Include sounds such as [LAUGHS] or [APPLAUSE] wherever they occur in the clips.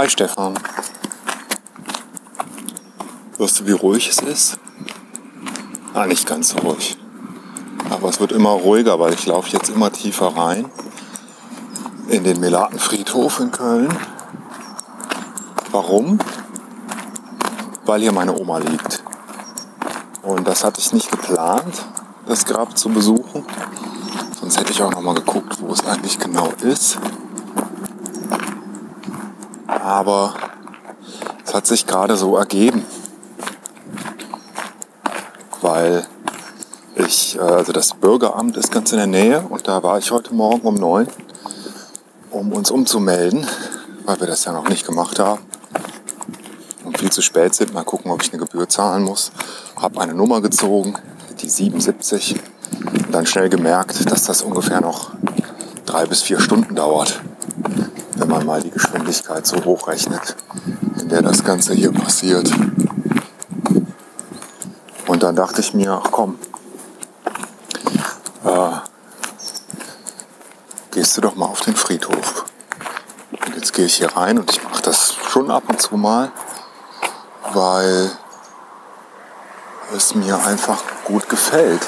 Hi Stefan. Weißt du, wie ruhig es ist? Ah, nicht ganz so ruhig. Aber es wird immer ruhiger, weil ich laufe jetzt immer tiefer rein in den Melatenfriedhof in Köln. Warum? Weil hier meine Oma liegt. Und das hatte ich nicht geplant, das Grab zu besuchen. Sonst hätte ich auch noch mal geguckt, wo es eigentlich genau ist. Aber es hat sich gerade so ergeben. Weil ich, äh, also das Bürgeramt ist ganz in der Nähe und da war ich heute Morgen um neun, um uns umzumelden, weil wir das ja noch nicht gemacht haben und viel zu spät sind. Mal gucken, ob ich eine Gebühr zahlen muss. Habe eine Nummer gezogen, die 77 und dann schnell gemerkt, dass das ungefähr noch drei bis vier Stunden dauert, wenn man mal die Geschwindigkeit so hochrechnet, in der das Ganze hier passiert. Und dann dachte ich mir, ach komm, äh, gehst du doch mal auf den Friedhof. Und jetzt gehe ich hier rein und ich mache das schon ab und zu mal, weil es mir einfach gut gefällt.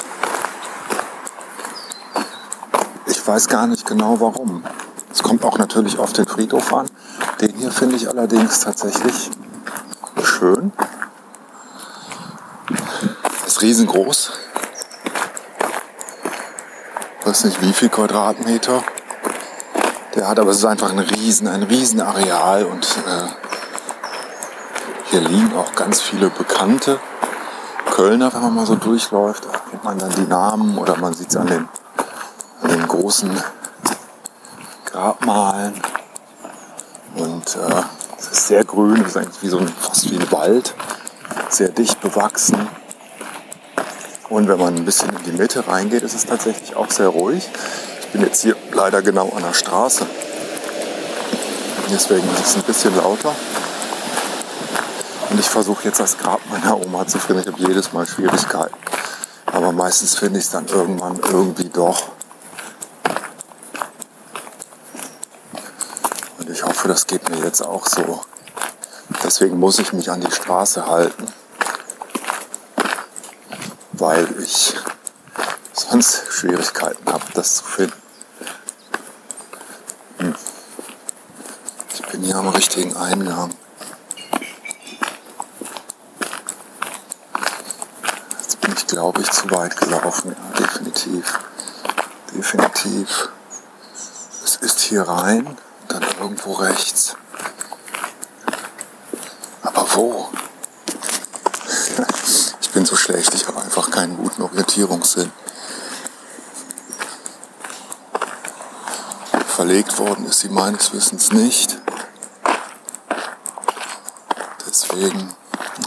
Ich weiß gar nicht genau warum. Kommt auch natürlich auf den Friedhof an. Den hier finde ich allerdings tatsächlich schön. Ist riesengroß. Ich weiß nicht wie viel Quadratmeter. Der hat aber es ist einfach ein riesen, ein riesen Areal und äh, hier liegen auch ganz viele bekannte Kölner, wenn man mal so durchläuft. Da kennt man dann die Namen oder man sieht es an den, an den großen Grabmalen. Und äh, es ist sehr grün, es ist eigentlich wie so ein, fast wie ein Wald, sehr dicht bewachsen. Und wenn man ein bisschen in die Mitte reingeht, ist es tatsächlich auch sehr ruhig. Ich bin jetzt hier leider genau an der Straße. Deswegen ist es ein bisschen lauter. Und ich versuche jetzt das Grab meiner Oma zu finden. Ich habe jedes Mal Schwierigkeiten. Aber meistens finde ich es dann irgendwann irgendwie doch. Das geht mir jetzt auch so. Deswegen muss ich mich an die Straße halten weil ich sonst Schwierigkeiten habe, das zu finden. Hm. Ich bin hier am richtigen Eingang. Jetzt bin ich, glaube ich, zu weit gelaufen. Ja, definitiv. Definitiv. Es ist hier rein, dann irgendwo rechts. Aber wo? Ich bin so schlecht, ich habe einfach keinen guten Orientierungssinn. Verlegt worden ist sie meines Wissens nicht. Deswegen,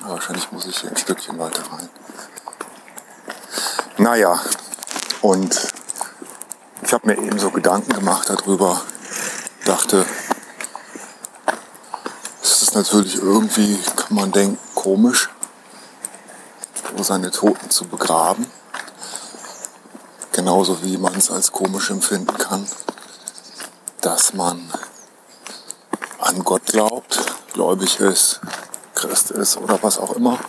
wahrscheinlich muss ich hier ein Stückchen weiter rein. Naja, und ich habe mir eben so Gedanken gemacht darüber, dachte, es ist natürlich irgendwie, kann man denken, komisch, seine Toten zu begraben. Genauso wie man es als komisch empfinden kann, dass man an Gott glaubt, gläubig ist, Christ ist oder was auch immer.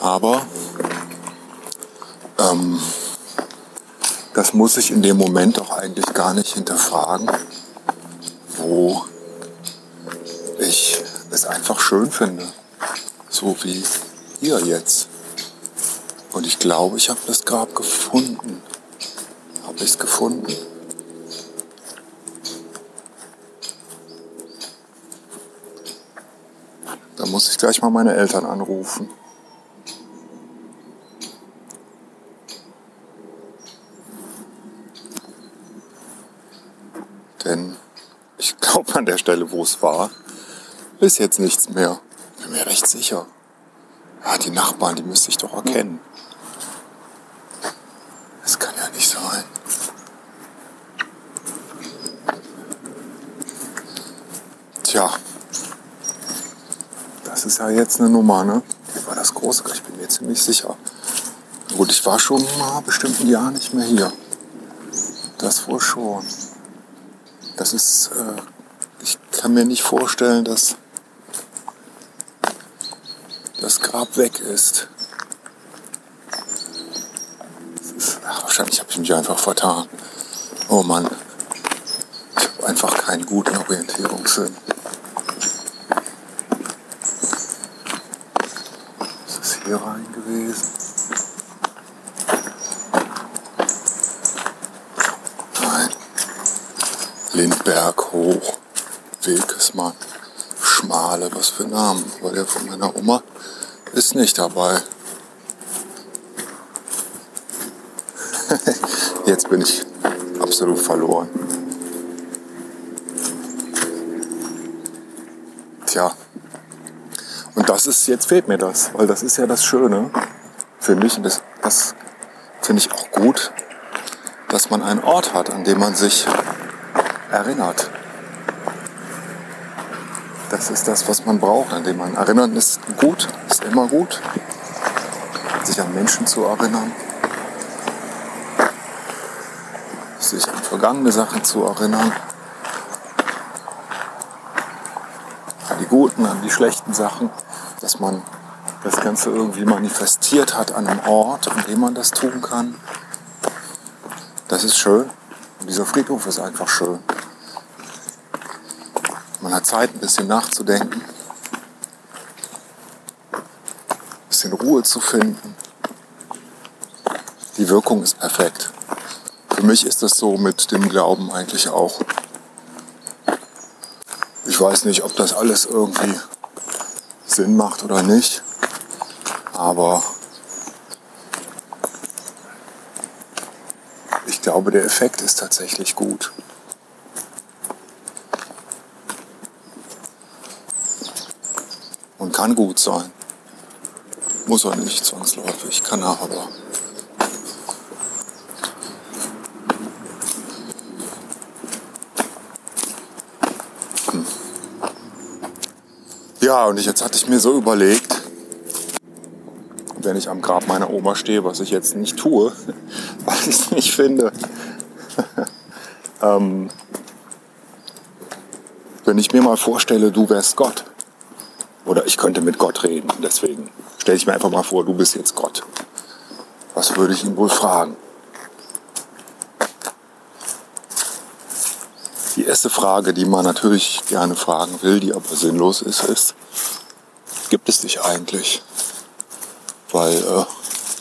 Aber ähm, das muss ich in dem Moment auch eigentlich gar nicht hinterfragen, wo ich es einfach schön finde, so wie hier jetzt. Und ich glaube, ich habe das Grab gefunden. Habe ich es gefunden? Da muss ich gleich mal meine Eltern anrufen. Denn ich glaube an der Stelle, wo es war, ist jetzt nichts mehr. Bin mir recht sicher. Ja, die Nachbarn, die müsste ich doch erkennen. Das kann ja nicht sein. Tja, das ist ja jetzt eine Nummer, ne? Hier war das große, ich bin mir ziemlich sicher. Gut, ich war schon mal bestimmt ein Jahr nicht mehr hier. Das wohl schon. Das ist äh, kann mir nicht vorstellen, dass das Grab weg ist. ist ach, wahrscheinlich habe ich mich einfach vertan. Oh Mann, ich habe einfach keinen guten Orientierungssinn. Ist es hier rein gewesen? Nein. Lindberg hoch. Wilkesmann. Schmale, was für Namen. Weil der von meiner Oma ist nicht dabei. [LAUGHS] Jetzt bin ich absolut verloren. Tja. Und das ist, jetzt fehlt mir das, weil das ist ja das Schöne, finde ich. Und das, das finde ich auch gut, dass man einen Ort hat, an dem man sich erinnert. Das ist das, was man braucht, an dem man erinnern ist gut, ist immer gut. Sich an Menschen zu erinnern, sich an vergangene Sachen zu erinnern, an die guten, an die schlechten Sachen, dass man das Ganze irgendwie manifestiert hat an einem Ort, an dem man das tun kann. Das ist schön. Und dieser Friedhof ist einfach schön. Man hat Zeit, ein bisschen nachzudenken, ein bisschen Ruhe zu finden. Die Wirkung ist perfekt. Für mich ist das so mit dem Glauben eigentlich auch. Ich weiß nicht, ob das alles irgendwie Sinn macht oder nicht, aber ich glaube, der Effekt ist tatsächlich gut. Und kann gut sein. Muss er nicht zwangsläufig, kann er aber. Hm. Ja, und jetzt hatte ich mir so überlegt, wenn ich am Grab meiner Oma stehe, was ich jetzt nicht tue, [LAUGHS] weil ich es nicht finde, [LAUGHS] ähm, wenn ich mir mal vorstelle, du wärst Gott. Oder ich könnte mit Gott reden. Deswegen stelle ich mir einfach mal vor, du bist jetzt Gott. Was würde ich ihn wohl fragen? Die erste Frage, die man natürlich gerne fragen will, die aber sinnlos ist, ist, gibt es dich eigentlich? Weil, äh,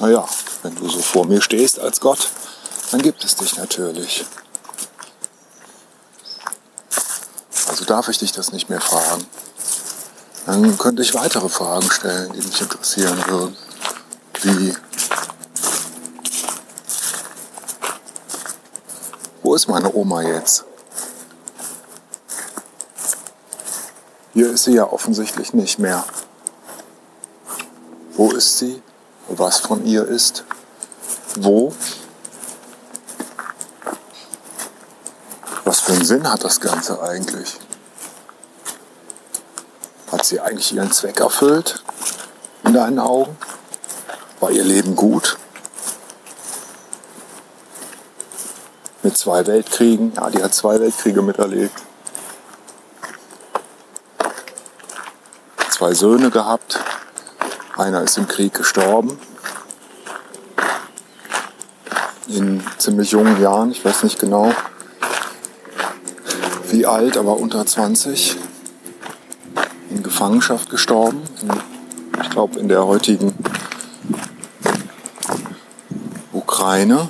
naja, wenn du so vor mir stehst als Gott, dann gibt es dich natürlich. Also darf ich dich das nicht mehr fragen. Dann könnte ich weitere Fragen stellen, die mich interessieren würden. Wie, wo ist meine Oma jetzt? Hier ist sie ja offensichtlich nicht mehr. Wo ist sie? Was von ihr ist? Wo? Was für einen Sinn hat das Ganze eigentlich? Sie eigentlich ihren Zweck erfüllt in deinen Augen? War ihr Leben gut? Mit zwei Weltkriegen? Ja, die hat zwei Weltkriege miterlebt. Zwei Söhne gehabt. Einer ist im Krieg gestorben. In ziemlich jungen Jahren, ich weiß nicht genau wie alt, aber unter 20. Gefangenschaft gestorben. Ich glaube in der heutigen Ukraine.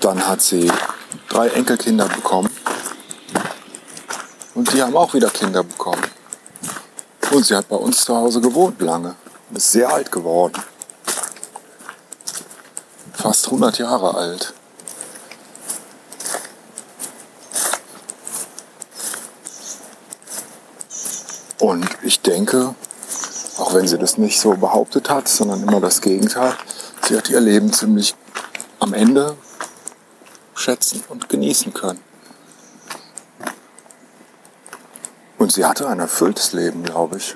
Dann hat sie drei Enkelkinder bekommen. Und die haben auch wieder Kinder bekommen. Und sie hat bei uns zu Hause gewohnt lange. Ist sehr alt geworden. Fast 100 Jahre alt. Und ich denke, auch wenn sie das nicht so behauptet hat, sondern immer das Gegenteil, sie hat ihr Leben ziemlich am Ende schätzen und genießen können. Und sie hatte ein erfülltes Leben, glaube ich.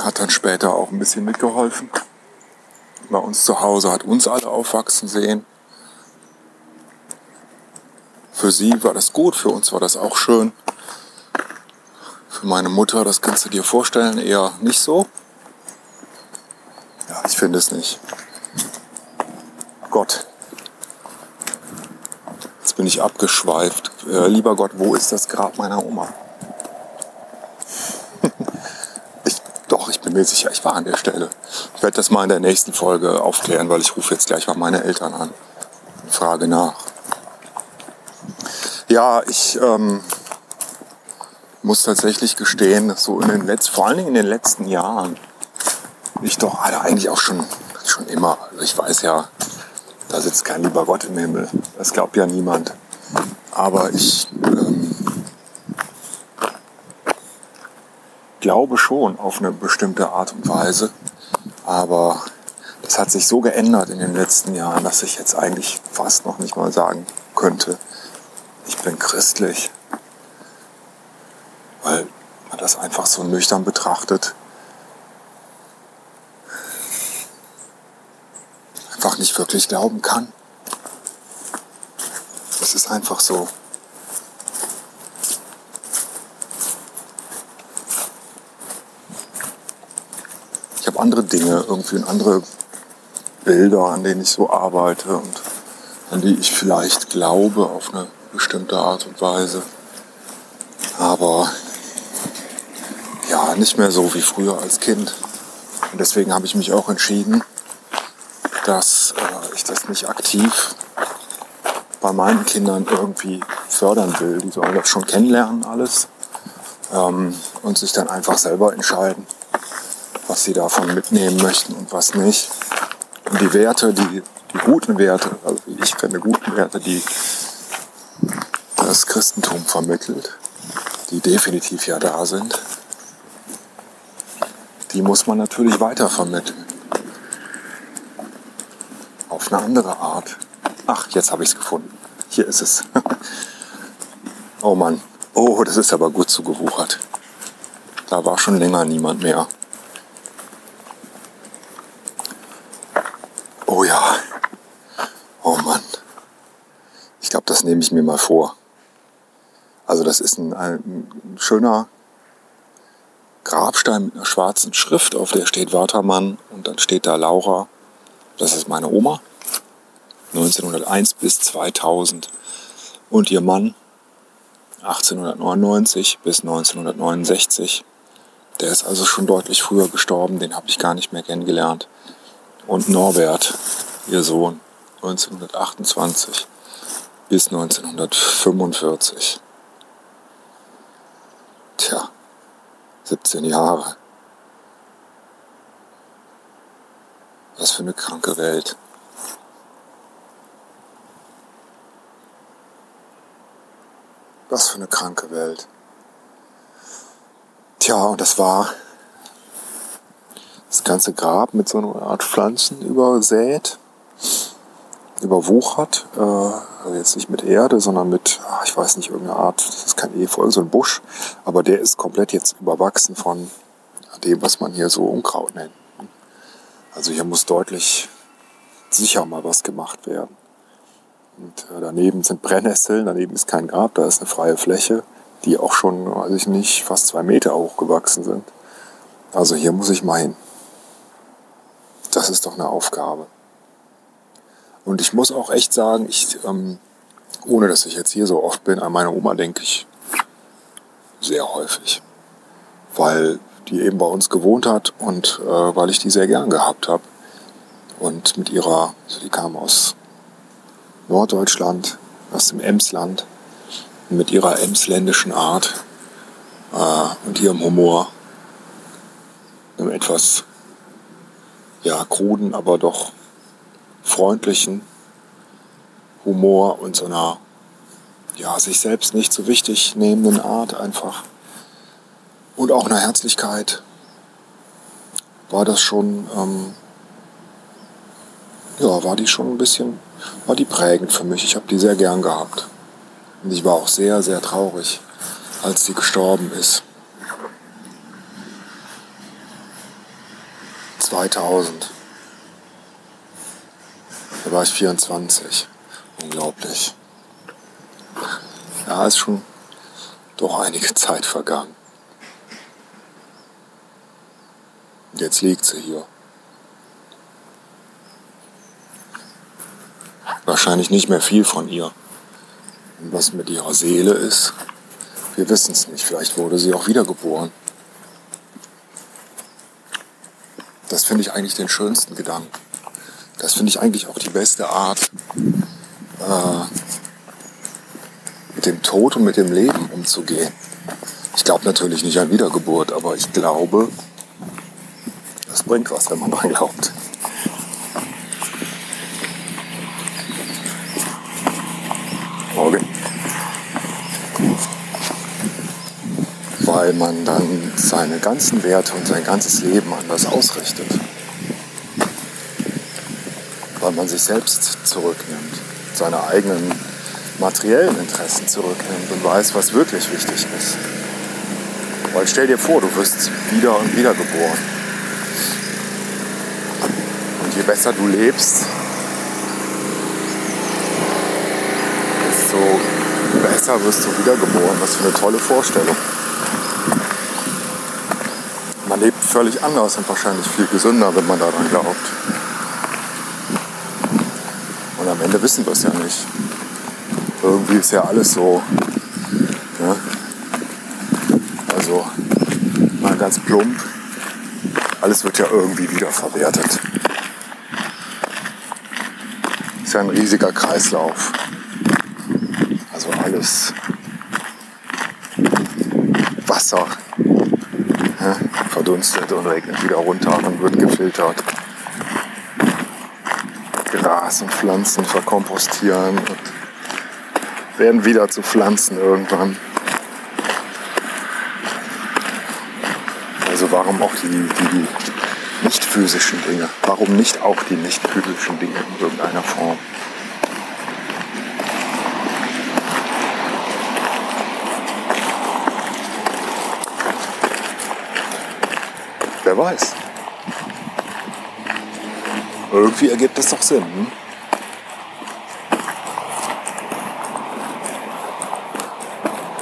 Hat dann später auch ein bisschen mitgeholfen bei uns zu Hause, hat uns alle aufwachsen sehen. Für sie war das gut, für uns war das auch schön. Für meine Mutter, das kannst du dir vorstellen, eher nicht so. Ja, ich finde es nicht. Gott. Jetzt bin ich abgeschweift. Äh, lieber Gott, wo ist das Grab meiner Oma? [LAUGHS] ich, doch, ich bin mir sicher, ich war an der Stelle. Ich werde das mal in der nächsten Folge aufklären, weil ich rufe jetzt gleich mal meine Eltern an frage nach. Ja, ich ähm, muss tatsächlich gestehen, dass so in den letzten, vor allen Dingen in den letzten Jahren, ich doch also eigentlich auch schon, schon immer, also ich weiß ja, da sitzt kein lieber Gott im Himmel. Das glaubt ja niemand. Aber ich ähm, glaube schon auf eine bestimmte Art und Weise. Aber das hat sich so geändert in den letzten Jahren, dass ich jetzt eigentlich fast noch nicht mal sagen könnte, bin christlich. Weil man das einfach so nüchtern betrachtet. Einfach nicht wirklich glauben kann. Es ist einfach so. Ich habe andere Dinge, irgendwie andere Bilder, an denen ich so arbeite und an die ich vielleicht glaube auf eine bestimmte Art und Weise. Aber ja, nicht mehr so wie früher als Kind. Und deswegen habe ich mich auch entschieden, dass äh, ich das nicht aktiv bei meinen Kindern irgendwie fördern will. Die sollen das schon kennenlernen alles ähm, und sich dann einfach selber entscheiden, was sie davon mitnehmen möchten und was nicht. Und die Werte, die, die guten Werte, also ich finde guten Werte, die Christentum vermittelt, die definitiv ja da sind, die muss man natürlich weiter vermitteln. Auf eine andere Art. Ach, jetzt habe ich es gefunden. Hier ist es. [LAUGHS] oh Mann. Oh, das ist aber gut zugewuchert. Da war schon länger niemand mehr. Oh ja. Oh Mann. Ich glaube, das nehme ich mir mal vor. Das ist ein, ein, schöner Grabstein mit einer schwarzen Schrift, auf der steht Watermann und dann steht da Laura. Das ist meine Oma. 1901 bis 2000 und ihr Mann 1899 bis 1969. Der ist also schon deutlich früher gestorben, den habe ich gar nicht mehr kennengelernt. Und Norbert, ihr Sohn, 1928 bis 1945. Tja, 17 Jahre. Was für eine kranke Welt. Was für eine kranke Welt. Tja, und das war das ganze Grab mit so einer Art Pflanzen übersät, überwuchert. Äh, also jetzt nicht mit Erde, sondern mit, ah, ich weiß nicht, irgendeine Art, das ist kein Efeu, so ein Busch, aber der ist komplett jetzt überwachsen von dem, was man hier so Unkraut nennt. Also hier muss deutlich sicher mal was gemacht werden. Und äh, daneben sind Brennnesseln, daneben ist kein Grab, da ist eine freie Fläche, die auch schon, weiß ich nicht, fast zwei Meter hoch gewachsen sind. Also hier muss ich mal hin. Das ist doch eine Aufgabe. Und ich muss auch echt sagen, ich, ähm, ohne dass ich jetzt hier so oft bin, an meine Oma denke ich sehr häufig. Weil die eben bei uns gewohnt hat und äh, weil ich die sehr gern gehabt habe. Und mit ihrer, also die kam aus Norddeutschland, aus dem Emsland, mit ihrer emsländischen Art äh, und ihrem Humor, einem etwas ja, kruden, aber doch freundlichen Humor und so einer ja, sich selbst nicht so wichtig nehmenden Art einfach. Und auch einer Herzlichkeit war das schon, ähm, ja, war die schon ein bisschen war die prägend für mich. Ich habe die sehr gern gehabt. Und ich war auch sehr, sehr traurig, als sie gestorben ist. 2000. Da war ich 24. Unglaublich. Ja, ist schon doch einige [LAUGHS] Zeit vergangen. Jetzt liegt sie hier. Wahrscheinlich nicht mehr viel von ihr. Und was mit ihrer Seele ist, wir wissen es nicht. Vielleicht wurde sie auch wiedergeboren. Das finde ich eigentlich den schönsten Gedanken. Das finde ich eigentlich auch die beste Art, äh, mit dem Tod und mit dem Leben umzugehen. Ich glaube natürlich nicht an Wiedergeburt, aber ich glaube, das bringt was, wenn man dran glaubt. Morgen. Weil man dann seine ganzen Werte und sein ganzes Leben anders ausrichtet. Weil man sich selbst zurücknimmt, seine eigenen materiellen Interessen zurücknimmt und weiß, was wirklich wichtig ist. Weil stell dir vor, du wirst wieder und wieder geboren. Und je besser du lebst, desto besser wirst du wiedergeboren. Was für eine tolle Vorstellung. Man lebt völlig anders und wahrscheinlich viel gesünder, wenn man daran glaubt. Und am Ende wissen wir es ja nicht. Irgendwie ist ja alles so. Ne? Also mal ganz plump. Alles wird ja irgendwie wiederverwertet. Ist ja ein riesiger Kreislauf. Also alles Wasser ne? verdunstet und regnet wieder runter und wird gefiltert. Gras und Pflanzen verkompostieren und werden wieder zu Pflanzen irgendwann. Also warum auch die, die nicht physischen Dinge? Warum nicht auch die nicht physischen Dinge in irgendeiner Form? Wer weiß. Irgendwie ergibt das doch Sinn. Hm?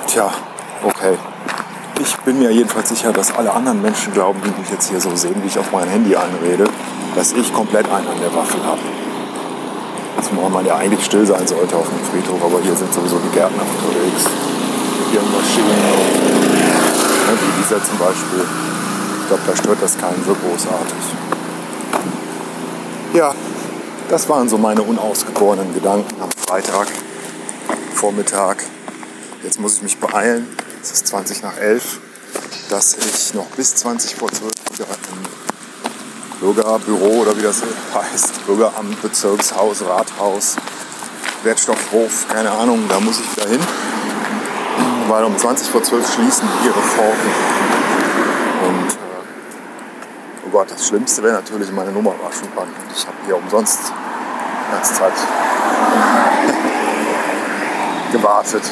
Tja, okay. Ich bin mir jedenfalls sicher, dass alle anderen Menschen glauben, die mich jetzt hier so sehen, wie ich auf mein Handy anrede, dass ich komplett einen an der Waffel habe. Zumal man ja eigentlich still sein sollte auf dem Friedhof, aber hier sind sowieso die Gärtner unterwegs mit ihren Maschinen. Ne, wie dieser zum Beispiel. Ich glaube, da stört das keinen so großartig. Ja, das waren so meine unausgeborenen Gedanken am Freitag, Vormittag. Jetzt muss ich mich beeilen. Es ist 20 nach 11, dass ich noch bis 20 vor 12 wieder im Bürgerbüro oder wie das heißt, Bürgeramt, Bezirkshaus, Rathaus, Wertstoffhof, keine Ahnung, da muss ich wieder hin. Weil um 20 vor 12 schließen ihre Pforten. Und oh Gott, das Schlimmste wäre natürlich, meine Nummer war schon dran. Ich habe hier umsonst die ganze Zeit [LAUGHS] gewartet.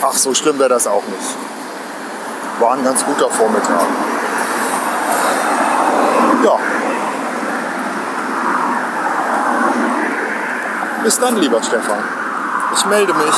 Ach, so schlimm wäre das auch nicht. War ein ganz guter Vormittag. Ja. Bis dann, lieber Stefan. Ich melde mich.